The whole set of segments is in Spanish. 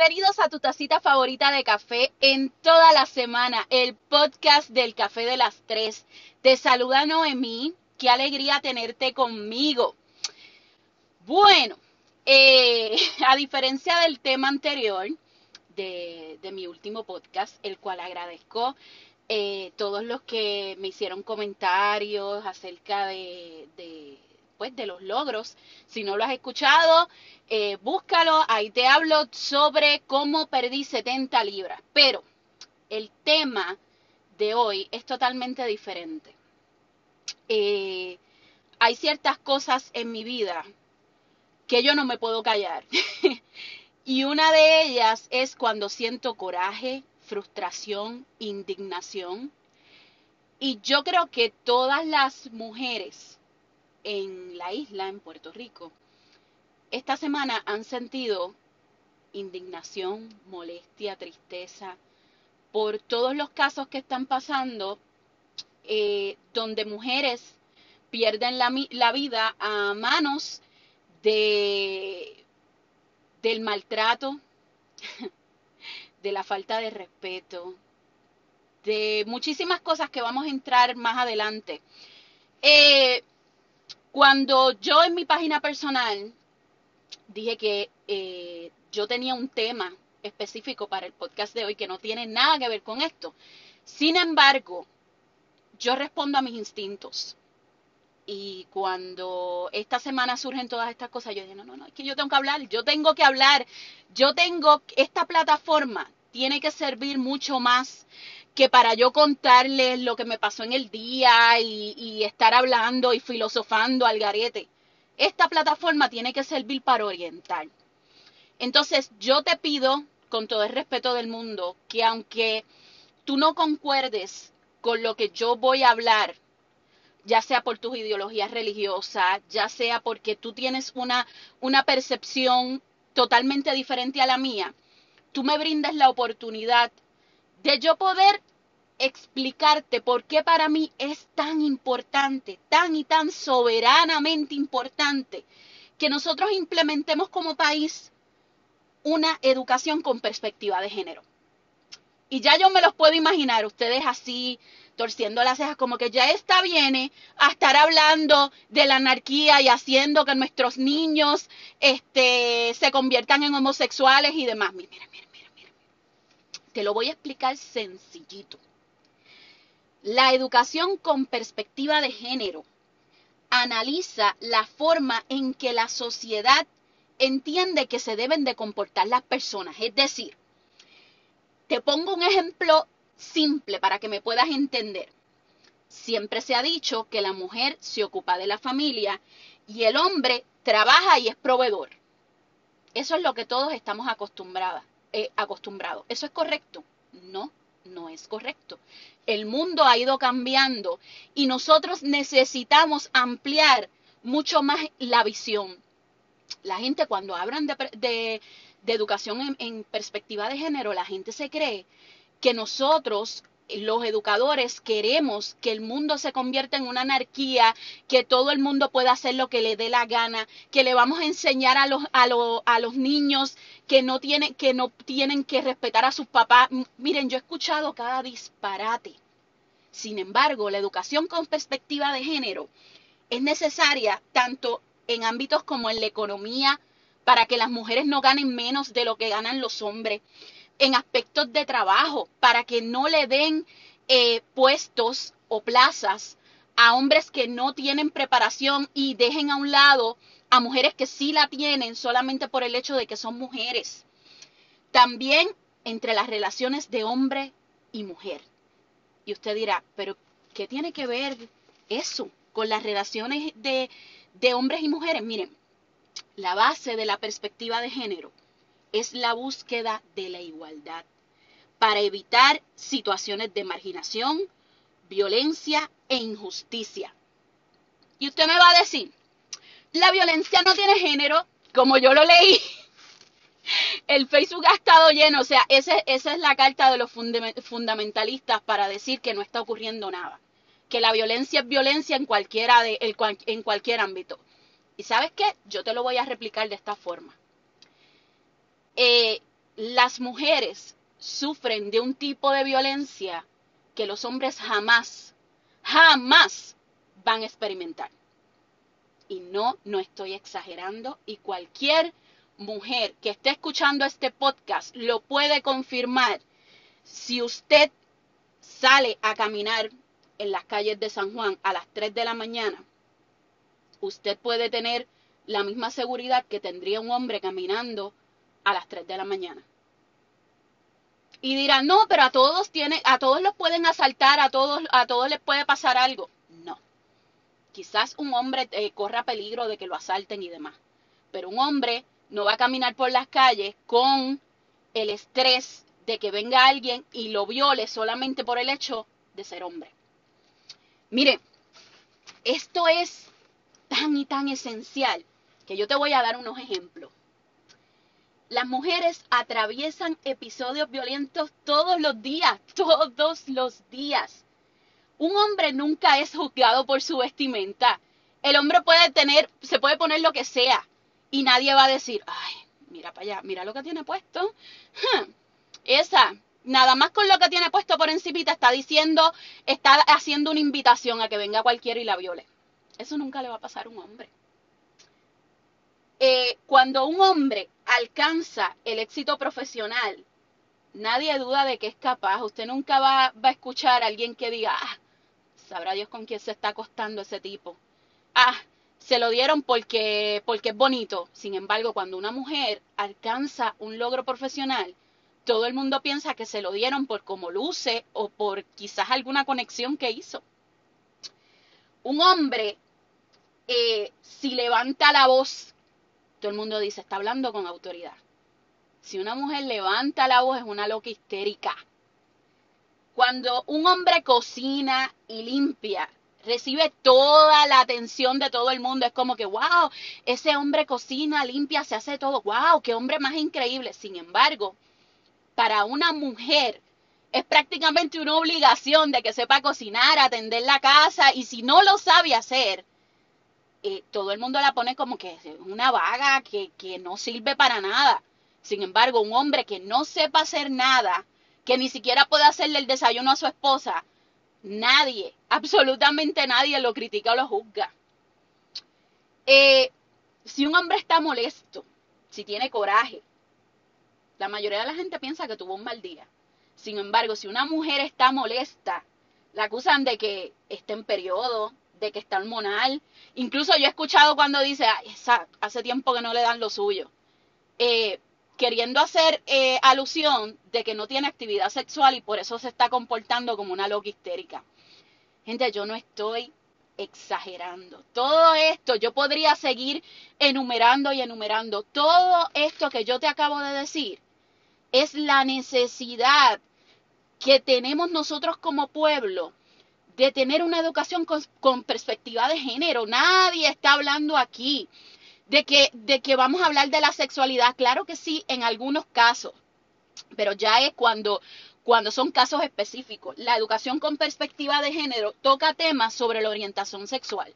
Bienvenidos a tu tacita favorita de café en toda la semana, el podcast del café de las tres. Te saluda Noemí, qué alegría tenerte conmigo. Bueno, eh, a diferencia del tema anterior de, mi último podcast, el cual agradezco eh, todos los que me hicieron comentarios acerca de pues, de los logros. Si no lo has escuchado, eh, búscalo. Ahí te hablo sobre cómo perdí 70 libras. Pero el tema de hoy es totalmente diferente. Eh, hay ciertas cosas en mi vida que yo no me puedo callar. y una de ellas es cuando siento coraje, frustración, indignación. Y yo creo que todas las mujeres en la isla, en Puerto Rico, esta semana han sentido indignación, molestia, tristeza por todos los casos que están pasando eh, donde mujeres pierden la, la, vida a manos de del maltrato, de la falta de respeto, de muchísimas cosas que vamos a entrar más adelante. Eh, cuando yo en mi página personal dije que eh, yo tenía un tema específico para el podcast de hoy que no tiene nada que ver con esto. Sin embargo, yo respondo a mis instintos. Y cuando esta semana surgen todas estas cosas, yo dije, no, no, no, es que yo tengo que hablar, yo tengo que hablar, yo tengo, esta plataforma tiene que servir mucho más que para yo contarles lo que me pasó en el día y, estar hablando y filosofando al garete. Esta plataforma tiene que servir para orientar. Entonces yo te pido, con todo el respeto del mundo, que aunque tú no concuerdes con lo que yo voy a hablar, ya sea por tus ideologías religiosas, ya sea porque tú tienes una, una percepción totalmente diferente a la mía, tú me brindas la oportunidad de yo poder explicarte por qué para mí es tan importante, tan y tan soberanamente importante que nosotros implementemos como país una educación con perspectiva de género. Y ya yo me los puedo imaginar, ustedes así, torciendo las cejas, como que ya está bien a estar hablando de la anarquía y haciendo que nuestros niños este, se conviertan en homosexuales y demás. Mira, mira, te lo voy a explicar sencillito. La educación con perspectiva de género analiza la forma en que la sociedad entiende que se deben de comportar las personas. Es decir, te pongo un ejemplo simple para que me puedas entender. Siempre se ha dicho que la mujer se ocupa de la familia y el hombre trabaja y es proveedor. Eso es lo que todos estamos acostumbrados. Eh, acostumbrado. ¿Eso es correcto? No, no es correcto. El mundo ha ido cambiando y nosotros necesitamos ampliar mucho más la visión. La gente cuando hablan de, educación en perspectiva de género, la gente se cree que nosotros los educadores queremos que el mundo se convierta en una anarquía, que todo el mundo pueda hacer lo que le dé la gana, que le vamos a enseñar a los, a, a los niños que no, tienen, que no tienen que respetar a sus papás. Miren, yo he escuchado cada disparate. Sin embargo, la educación con perspectiva de género es necesaria tanto en ámbitos como en la economía, para que las mujeres no ganen menos de lo que ganan los hombres en aspectos de trabajo, para que no le den eh, puestos o plazas a hombres que no tienen preparación y dejen a un lado a mujeres que sí la tienen solamente por el hecho de que son mujeres. También entre las relaciones de hombre y mujer. Y usted dirá, pero ¿qué tiene que ver eso con las relaciones de, de hombres y mujeres? Miren, la base de la perspectiva de género es la búsqueda de la igualdad para evitar situaciones de marginación, violencia e injusticia. Y usted me va a decir, la violencia no tiene género, como yo lo leí. El Facebook ha estado lleno, o sea, esa es la carta de los fundamentalistas para decir que no está ocurriendo nada, que la violencia es violencia en, cualquiera de, en cualquier ámbito. ¿Y sabes qué? Yo te lo voy a replicar de esta forma. Eh, las mujeres sufren de un tipo de violencia que los hombres jamás, jamás van a experimentar. Y no, no estoy exagerando. Y cualquier mujer que esté escuchando este podcast lo puede confirmar. Si usted sale a caminar en las calles de San Juan a las 3 de la mañana, usted puede tener la misma seguridad que tendría un hombre caminando a las 3 de la mañana. Y dirán, no, pero a todos tiene, a todos los pueden asaltar, a todos, a todos les puede pasar algo. No. Quizás un hombre eh, corra peligro de que lo asalten y demás. Pero un hombre no va a caminar por las calles con el estrés de que venga alguien y lo viole solamente por el hecho de ser hombre. Mire, esto es tan y tan esencial que yo te voy a dar unos ejemplos. Las mujeres atraviesan episodios violentos todos los días, todos los días. Un hombre nunca es juzgado por su vestimenta. El hombre puede tener, se puede poner lo que sea y nadie va a decir, ay, mira para allá, mira lo que tiene puesto. Esa, nada más con lo que tiene puesto por encimita está diciendo, está haciendo una invitación a que venga cualquiera y la viole. Eso nunca le va a pasar a un hombre. Eh, cuando un hombre alcanza el éxito profesional, nadie duda de que es capaz. Usted nunca va, a escuchar a alguien que diga, ah, sabrá Dios con quién se está acostando ese tipo. Ah, se lo dieron porque, porque es bonito. Sin embargo, cuando una mujer alcanza un logro profesional, todo el mundo piensa que se lo dieron por cómo luce o por quizás alguna conexión que hizo. Un hombre, eh, si levanta la voz todo el mundo dice, está hablando con autoridad. Si una mujer levanta la voz es una loca histérica. Cuando un hombre cocina y limpia, recibe toda la atención de todo el mundo. Es como que, wow, ese hombre cocina, limpia, se hace todo. Wow, qué hombre más increíble. Sin embargo, para una mujer es prácticamente una obligación de que sepa cocinar, atender la casa y si no lo sabe hacer, eh, todo el mundo la pone como que es una vaga que, que no sirve para nada. Sin embargo, un hombre que no sepa hacer nada, que ni siquiera puede hacerle el desayuno a su esposa, nadie, absolutamente nadie lo critica o lo juzga. Eh, si un hombre está molesto, si tiene coraje, la mayoría de la gente piensa que tuvo un mal día. Sin embargo, si una mujer está molesta, la acusan de que está en periodo, de que está hormonal. Incluso yo he escuchado cuando dice, hace tiempo que no le dan lo suyo. Eh, queriendo hacer eh, alusión de que no tiene actividad sexual y por eso se está comportando como una loca histérica. Gente, yo no estoy exagerando. Todo esto, yo podría seguir enumerando y enumerando. Todo esto que yo te acabo de decir es la necesidad que tenemos nosotros como pueblo de tener una educación con, perspectiva de género. Nadie está hablando aquí de que, de que vamos a hablar de la sexualidad. Claro que sí, en algunos casos, pero ya es cuando, cuando son casos específicos. La educación con perspectiva de género toca temas sobre la orientación sexual,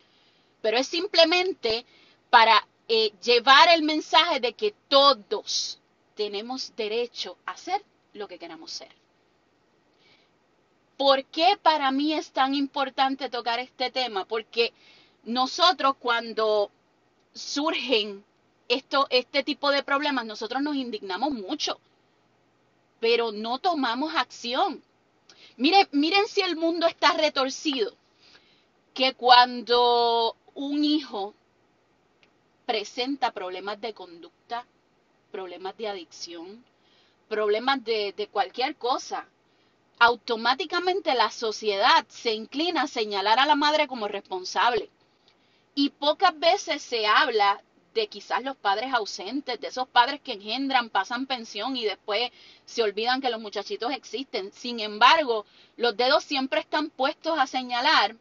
pero es simplemente para eh, llevar el mensaje de que todos tenemos derecho a ser lo que queramos ser. ¿Por qué para mí es tan importante tocar este tema? Porque nosotros cuando surgen esto, este tipo de problemas, nosotros nos indignamos mucho, pero no tomamos acción. Miren, miren si el mundo está retorcido, que cuando un hijo presenta problemas de conducta, problemas de adicción, problemas de, de cualquier cosa, automáticamente la sociedad se inclina a señalar a la madre como responsable. Y pocas veces se habla de quizás los padres ausentes, de esos padres que engendran, pasan pensión y después se olvidan que los muchachitos existen. Sin embargo, los dedos siempre están puestos a señalar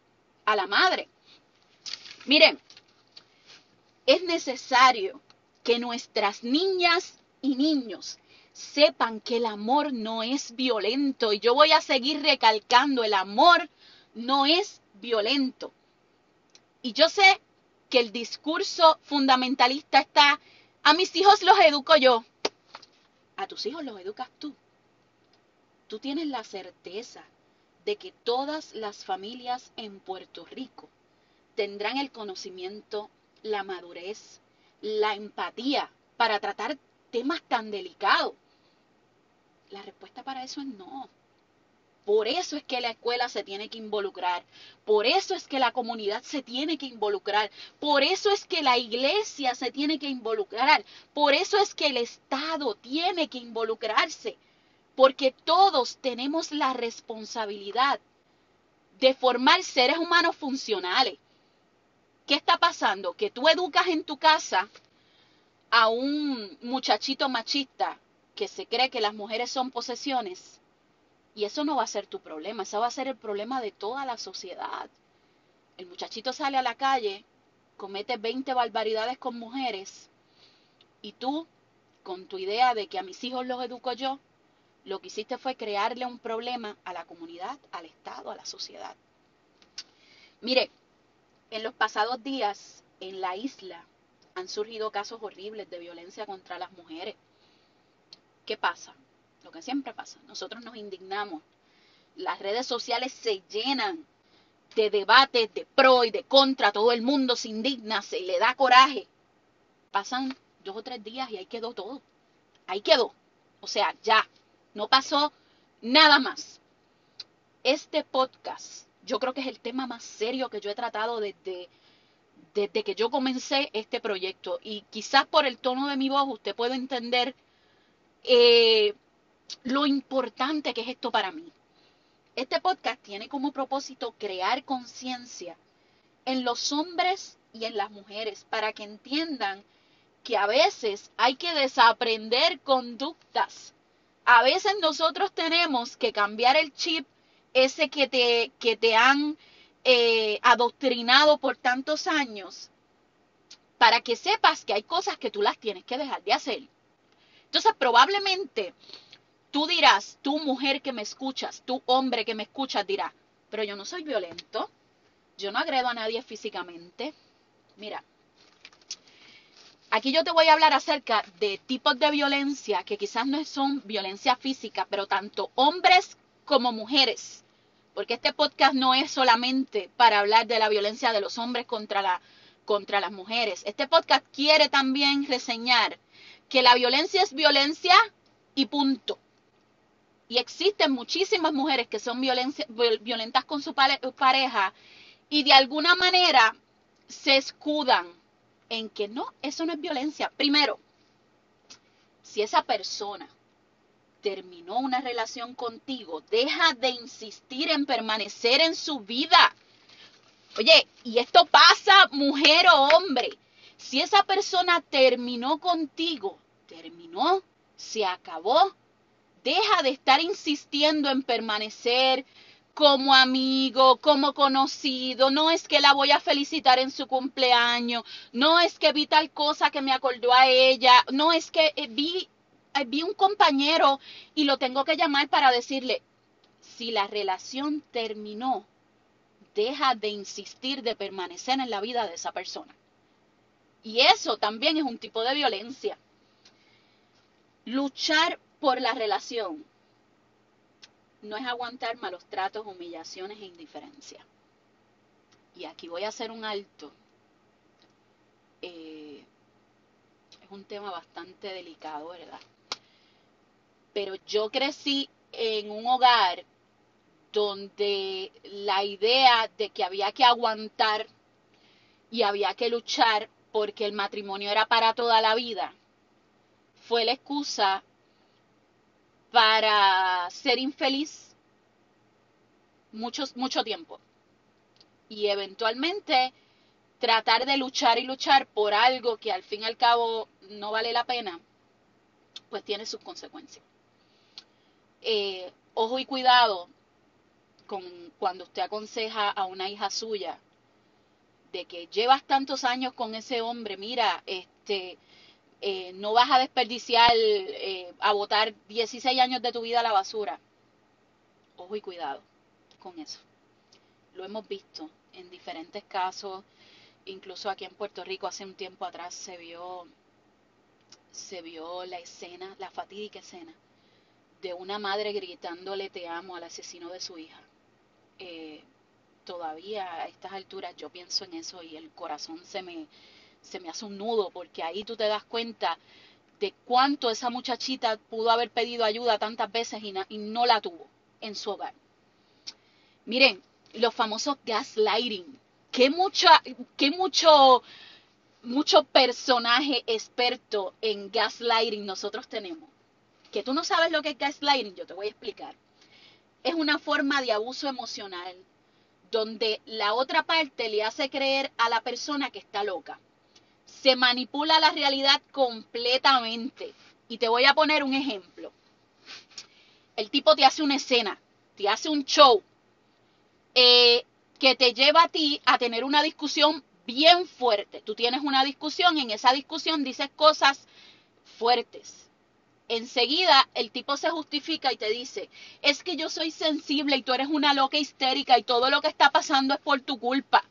a la madre. Miren, es necesario que nuestras niñas y niños sepan que el amor no es violento. Y yo voy a seguir recalcando, el amor no es violento. Y yo sé que el discurso fundamentalista está, a mis hijos los educo yo. a tus hijos los educas tú. Tú tienes la certeza de que todas las familias en Puerto Rico tendrán el conocimiento, la madurez, la empatía para tratar temas tan delicados. La respuesta para eso es no. Por eso es que la escuela se tiene que involucrar, por eso es que la comunidad se tiene que involucrar, por eso es que la iglesia se tiene que involucrar, por eso es que el Estado tiene que involucrarse, porque todos tenemos la responsabilidad de formar seres humanos funcionales. ¿Qué está pasando? Que tú educas en tu casa a un muchachito machista que se cree que las mujeres son posesiones y eso no va a ser tu problema, eso va a ser el problema de toda la sociedad. El muchachito sale a la calle, comete 20 barbaridades con mujeres y tú, con tu idea de que a mis hijos los educo yo, lo que hiciste fue crearle un problema a la comunidad, al Estado, a la sociedad. Mire, en los pasados días en la isla han surgido casos horribles de violencia contra las mujeres. ¿Qué pasa? lo que siempre pasa, nosotros nos indignamos, las redes sociales se llenan de debates de pro y de contra, todo el mundo se indigna, se le da coraje. Pasan dos o tres días y ahí quedó todo. Ahí quedó. O sea, ya, no pasó nada más. Este podcast, yo creo que es el tema más serio que yo he tratado desde, desde que yo comencé este proyecto. Y quizás por el tono de mi voz usted puede entender eh, lo importante que es esto para mí. Este podcast tiene como propósito crear conciencia en los hombres y en las mujeres para que entiendan que a veces hay que desaprender conductas. A veces nosotros tenemos que cambiar el chip ese que te, que te han eh, adoctrinado por tantos años para que sepas que hay cosas que tú las tienes que dejar de hacer. Entonces probablemente Tú dirás, tú mujer que me escuchas, tú hombre que me escuchas dirá, pero yo no soy violento, yo no agredo a nadie físicamente. Mira, aquí yo te voy a hablar acerca de tipos de violencia que quizás no son violencia física, pero tanto hombres como mujeres, porque este podcast no es solamente para hablar de la violencia de los hombres contra, la, contra las mujeres. Este podcast quiere también reseñar que la violencia es violencia y punto. Y existen muchísimas mujeres que son violentas con su pareja y de alguna manera se escudan en que no, eso no es violencia. Primero, si esa persona terminó una relación contigo, deja de insistir en permanecer en su vida. Oye, y esto pasa mujer o hombre. Si esa persona terminó contigo, terminó, se acabó, Deja de estar insistiendo en permanecer como amigo, como conocido. No es que la voy a felicitar en su cumpleaños. No es que vi tal cosa que me acordó a ella. No es que eh, vi, eh, vi un compañero y lo tengo que llamar para decirle, si la relación terminó, deja de insistir de permanecer en la vida de esa persona. Y eso también es un tipo de violencia. Luchar por la relación no es aguantar malos tratos, humillaciones e indiferencia. Y aquí voy a hacer un alto. Eh, es un tema bastante delicado, ¿verdad? Pero yo crecí en un hogar donde la idea de que había que aguantar y había que luchar porque el matrimonio era para toda la vida fue la excusa para ser infeliz muchos, mucho tiempo. Y eventualmente tratar de luchar y luchar por algo que al fin y al cabo no vale la pena, pues tiene sus consecuencias. Eh, ojo y cuidado con cuando usted aconseja a una hija suya de que llevas tantos años con ese hombre, mira, este, eh, no vas a desperdiciar a botar 16 años de tu vida a la basura. Ojo y cuidado con eso. Lo hemos visto en diferentes casos, incluso aquí en Puerto Rico hace un tiempo atrás se vio se vio la escena, la fatídica escena, de una madre gritándole te amo al asesino de su hija. Eh, todavía a estas alturas yo pienso en eso y el corazón se me, se me hace un nudo porque ahí tú te das cuenta de cuánto esa muchachita pudo haber pedido ayuda tantas veces y, y no la tuvo en su hogar. Miren, los famosos gaslighting. Qué mucho, qué mucho, mucho personaje experto en gaslighting nosotros tenemos. Que tú no sabes lo que es gaslighting, yo te voy a explicar. Es una forma de abuso emocional donde la otra parte le hace creer a la persona que está loca. Se manipula la realidad completamente. Y te voy a poner un ejemplo. El tipo te hace una escena, te hace un show eh, que te lleva a ti a tener una discusión bien fuerte. Tú tienes una discusión y en esa discusión dices cosas fuertes enseguida el tipo se justifica y te dice, es que yo soy sensible y tú eres una loca histérica y todo lo que está pasando es por tu culpa.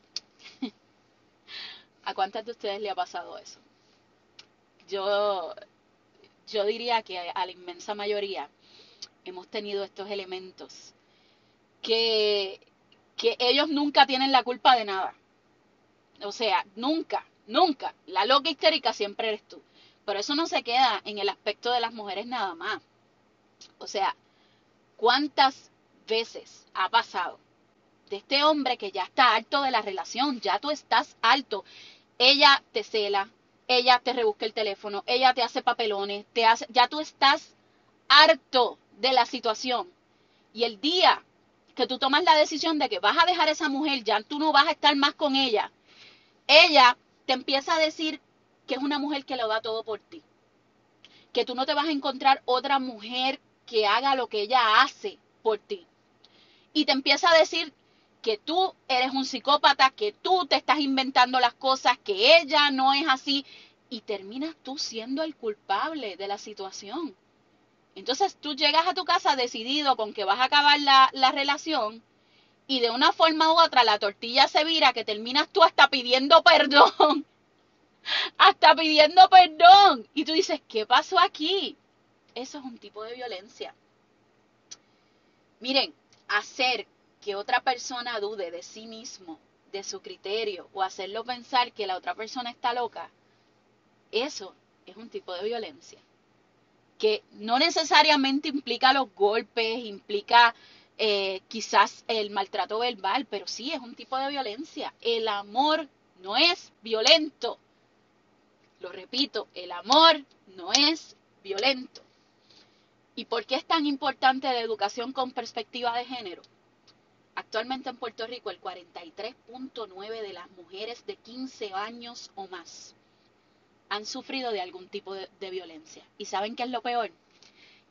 ¿A cuántas de ustedes le ha pasado eso? Yo, yo diría que a la inmensa mayoría hemos tenido estos elementos que, que ellos nunca tienen la culpa de nada. O sea, nunca, nunca. La loca histérica siempre eres tú. Pero eso no se queda en el aspecto de las mujeres nada más. O sea, ¿cuántas veces ha pasado de este hombre que ya está alto de la relación? Ya tú estás alto. Ella te cela, ella te rebusca el teléfono, ella te hace papelones, te hace, ya tú estás harto de la situación. Y el día que tú tomas la decisión de que vas a dejar a esa mujer, ya tú no vas a estar más con ella, ella te empieza a decir que es una mujer que lo da todo por ti. Que tú no te vas a encontrar otra mujer que haga lo que ella hace por ti. Y te empieza a decir que tú eres un psicópata, que tú te estás inventando las cosas, que ella no es así. Y terminas tú siendo el culpable de la situación. Entonces tú llegas a tu casa decidido con que vas a acabar la, la relación y de una forma u otra la tortilla se vira que terminas tú hasta pidiendo perdón hasta pidiendo perdón. Y tú dices, ¿qué pasó aquí? Eso es un tipo de violencia. Miren, hacer que otra persona dude de sí mismo, de su criterio, o hacerlo pensar que la otra persona está loca, eso es un tipo de violencia. Que no necesariamente implica los golpes, implica eh, quizás el maltrato verbal, pero sí es un tipo de violencia. El amor no es violento. Lo repito, el amor no es violento. ¿Y por qué es tan importante la educación con perspectiva de género? Actualmente en Puerto Rico el 43.9 de las mujeres de 15 años o más han sufrido de algún tipo de, violencia. ¿Y saben qué es lo peor?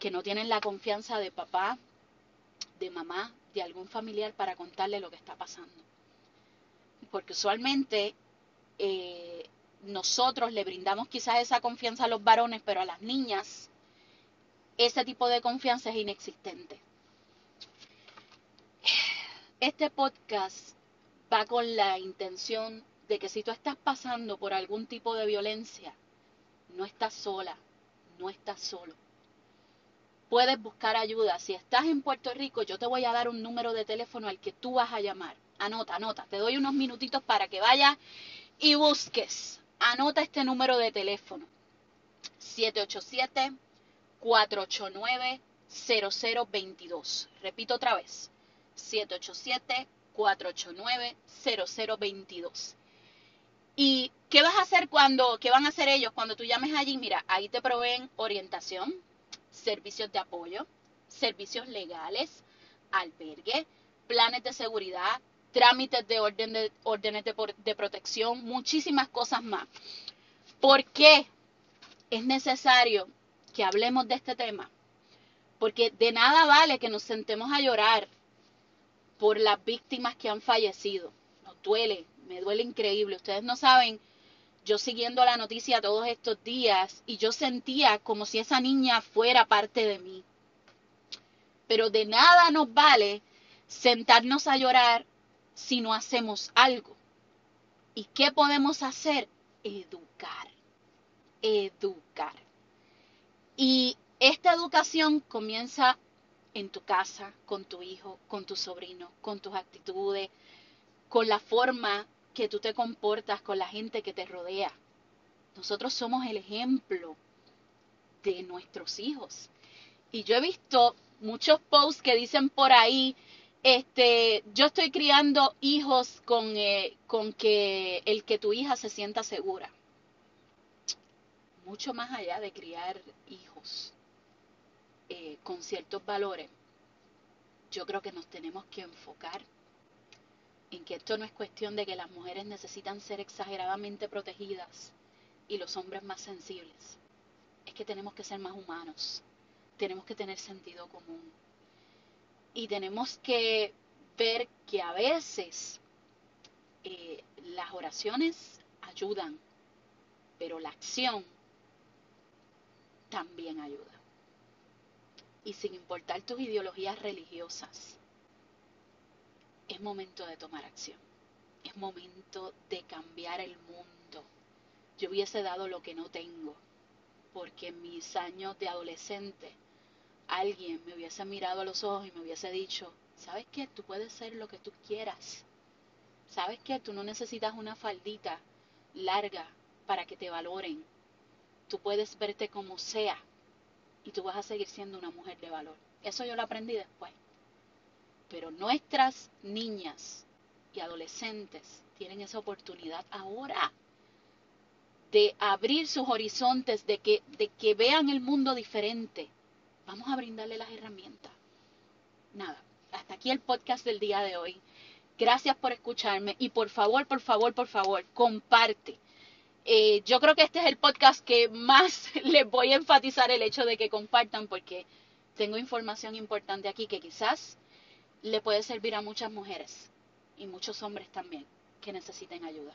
Que no tienen la confianza de papá, de mamá, de algún familiar para contarle lo que está pasando. Porque usualmente eh, nosotros le brindamos quizás esa confianza a los varones, pero a las niñas ese tipo de confianza es inexistente. Este podcast va con la intención de que si tú estás pasando por algún tipo de violencia, no estás sola, no estás solo. Puedes buscar ayuda. Si estás en Puerto Rico, yo te voy a dar un número de teléfono al que tú vas a llamar. Anota, anota. Te doy unos minutitos para que vayas y busques Anota este número de teléfono. 787-489-0022. Repito otra vez. 787-489-0022. ¿Y qué vas a hacer cuando, qué van a hacer ellos cuando tú llames allí? Mira, ahí te proveen orientación, servicios de apoyo, servicios legales, albergue, planes de seguridad, trámites de, orden de órdenes de, de protección, muchísimas cosas más. ¿Por qué es necesario que hablemos de este tema? Porque de nada vale que nos sentemos a llorar por las víctimas que han fallecido. Nos duele, me duele increíble. Ustedes no saben, yo siguiendo la noticia todos estos días y yo sentía como si esa niña fuera parte de mí. Pero de nada nos vale sentarnos a llorar si no hacemos algo. ¿Y qué podemos hacer? Educar. Educar. Y esta educación comienza en tu casa, con tu hijo, con tu sobrino, con tus actitudes, con la forma que tú te comportas con la gente que te rodea. Nosotros somos el ejemplo de nuestros hijos. Y yo he visto muchos posts que dicen por ahí, este, yo estoy criando hijos con, eh, con que el que tu hija se sienta segura. Mucho más allá de criar hijos eh, con ciertos valores, yo creo que nos tenemos que enfocar en que esto no es cuestión de que las mujeres necesitan ser exageradamente protegidas y los hombres más sensibles. Es que tenemos que ser más humanos, tenemos que tener sentido común y tenemos que ver que a veces eh, las oraciones ayudan, pero la acción también ayuda. Y sin importar tus ideologías religiosas, es momento de tomar acción. Es momento de cambiar el mundo. Yo hubiese dado lo que no tengo, porque en mis años de adolescente alguien me hubiese mirado a los ojos y me hubiese dicho, ¿sabes qué? Tú puedes ser lo que tú quieras. ¿Sabes qué? Tú no necesitas una faldita larga para que te valoren. Tú puedes verte como sea y tú vas a seguir siendo una mujer de valor. Eso yo lo aprendí después. Pero nuestras niñas y adolescentes tienen esa oportunidad ahora de abrir sus horizontes, de que, de que vean el mundo diferente. Vamos a brindarle las herramientas. Nada, hasta aquí el podcast del día de hoy. Gracias por escucharme y por favor, por favor, por favor, comparte. Eh, yo creo que este es el podcast que más les voy a enfatizar el hecho de que compartan porque tengo información importante aquí que quizás le puede servir a muchas mujeres y muchos hombres también que necesiten ayuda.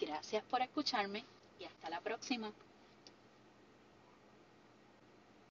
Gracias por escucharme y hasta la próxima.